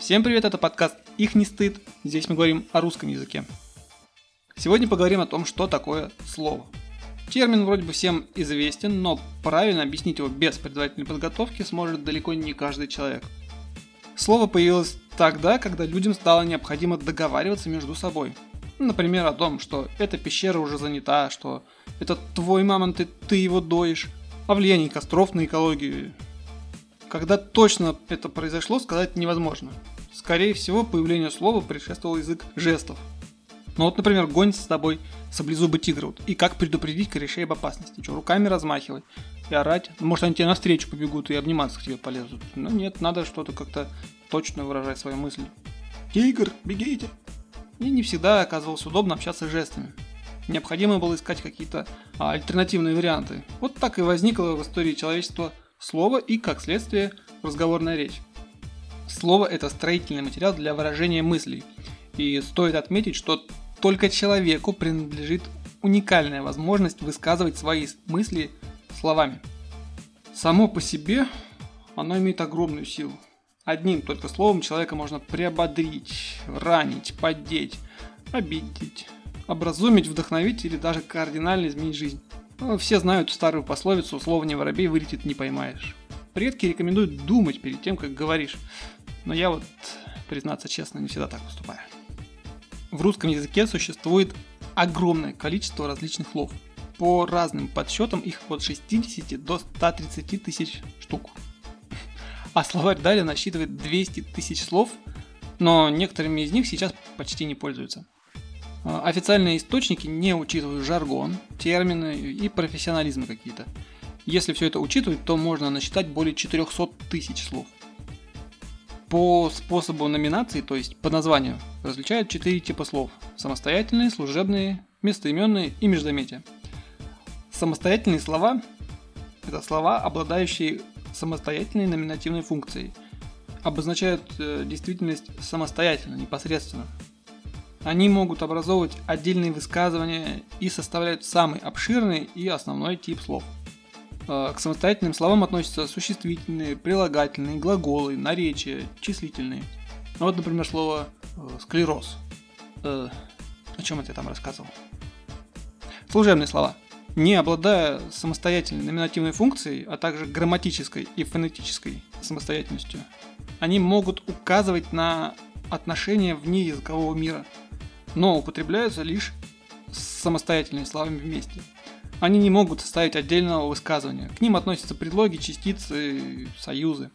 Всем привет, это подкаст «Их не стыд». Здесь мы говорим о русском языке. Сегодня поговорим о том, что такое слово. Термин вроде бы всем известен, но правильно объяснить его без предварительной подготовки сможет далеко не каждый человек. Слово появилось тогда, когда людям стало необходимо договариваться между собой. Например, о том, что эта пещера уже занята, что это твой мамонт и ты его доишь, о влиянии костров на экологию когда точно это произошло, сказать невозможно. Скорее всего, появлению слова предшествовал язык жестов. Ну вот, например, гонится с тобой саблезубый тигр. Вот, и как предупредить корешей об опасности? Что, руками размахивать и орать? Может, они тебе навстречу побегут и обниматься к тебе полезут. Но нет, надо что-то как-то точно выражать свои мысли. Тигр, бегите! И не всегда оказывалось удобно общаться жестами. Необходимо было искать какие-то а, альтернативные варианты. Вот так и возникло в истории человечества Слово и, как следствие, разговорная речь. Слово – это строительный материал для выражения мыслей. И стоит отметить, что только человеку принадлежит уникальная возможность высказывать свои мысли словами. Само по себе оно имеет огромную силу. Одним только словом человека можно приободрить, ранить, поддеть, обидеть, образумить, вдохновить или даже кардинально изменить жизнь. Ну, все знают старую пословицу «Слово не воробей, вылетит не поймаешь». Предки рекомендуют думать перед тем, как говоришь. Но я вот, признаться честно, не всегда так поступаю. В русском языке существует огромное количество различных слов. По разным подсчетам их от 60 до 130 тысяч штук. А словарь Даля насчитывает 200 тысяч слов, но некоторыми из них сейчас почти не пользуются. А, официальные источники не учитывают жаргон, термины и профессионализмы какие-то. Если все это учитывать, то можно насчитать более 400 тысяч слов. По способу номинации, то есть по названию, различают четыре типа слов. Самостоятельные, служебные, местоименные и междометия. Самостоятельные слова – это слова, обладающие самостоятельной номинативной функцией. Обозначают э, действительность самостоятельно, непосредственно – они могут образовывать отдельные высказывания и составляют самый обширный и основной тип слов. Э, к самостоятельным словам относятся существительные, прилагательные, глаголы, наречия, числительные. Ну вот, например, слово э, склероз. Э, о чем это я там рассказывал? Служебные слова. Не обладая самостоятельной номинативной функцией, а также грамматической и фонетической самостоятельностью, они могут указывать на отношения вне языкового мира – но употребляются лишь с самостоятельными словами вместе. Они не могут составить отдельного высказывания. К ним относятся предлоги, частицы, союзы.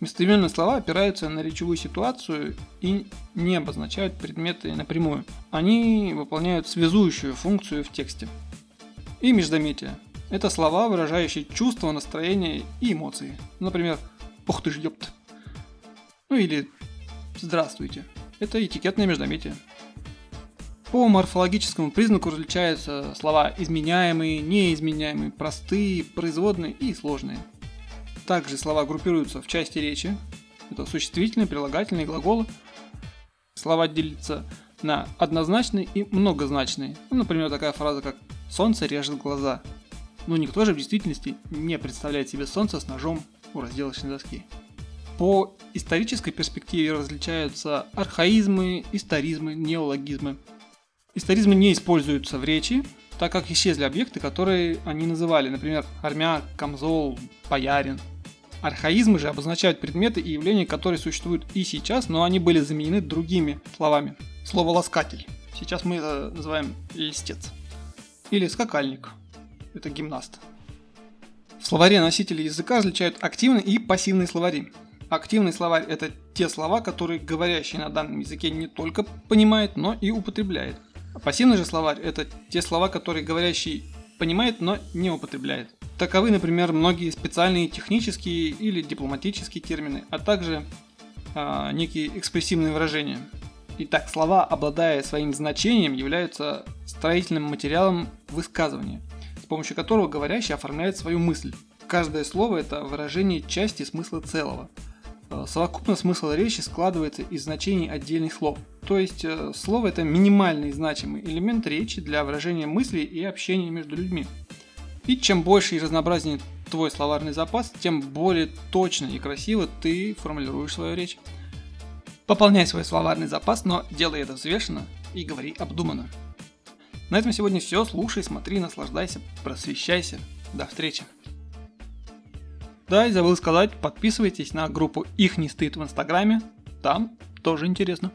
Местоименные слова опираются на речевую ситуацию и не обозначают предметы напрямую. Они выполняют связующую функцию в тексте. И междометия. Это слова, выражающие чувства, настроение и эмоции. Например, «Ух ты ж ёпт!» Ну или «Здравствуйте!» Это этикетное междометие. По морфологическому признаку различаются слова изменяемые, неизменяемые, простые, производные и сложные. Также слова группируются в части речи. Это существительные, прилагательные, глаголы. Слова делятся на однозначные и многозначные. Ну, например, такая фраза, как «солнце режет глаза». Но никто же в действительности не представляет себе солнце с ножом у разделочной доски. По исторической перспективе различаются архаизмы, историзмы, неологизмы – Историзмы не используются в речи, так как исчезли объекты, которые они называли, например, армяк, камзол, боярин. Архаизмы же обозначают предметы и явления, которые существуют и сейчас, но они были заменены другими словами. Слово «ласкатель». Сейчас мы это называем «листец». Или «скакальник». Это гимнаст. В словаре носители языка различают активные и пассивные словари. Активный словарь – это те слова, которые говорящий на данном языке не только понимает, но и употребляет – Пассивный же словарь – это те слова, которые говорящий понимает, но не употребляет. Таковы, например, многие специальные технические или дипломатические термины, а также э, некие экспрессивные выражения. Итак, слова, обладая своим значением, являются строительным материалом высказывания, с помощью которого говорящий оформляет свою мысль. Каждое слово – это выражение части смысла целого – совокупно смысл речи складывается из значений отдельных слов. То есть э, слово это минимальный значимый элемент речи для выражения мыслей и общения между людьми. И чем больше и разнообразнее твой словарный запас, тем более точно и красиво ты формулируешь свою речь. Пополняй свой словарный запас, но делай это взвешенно и говори обдуманно. На этом сегодня все. Слушай, смотри, наслаждайся, просвещайся. До встречи. Да, и забыл сказать, подписывайтесь на группу «Их не стыд» в Инстаграме. Там тоже интересно.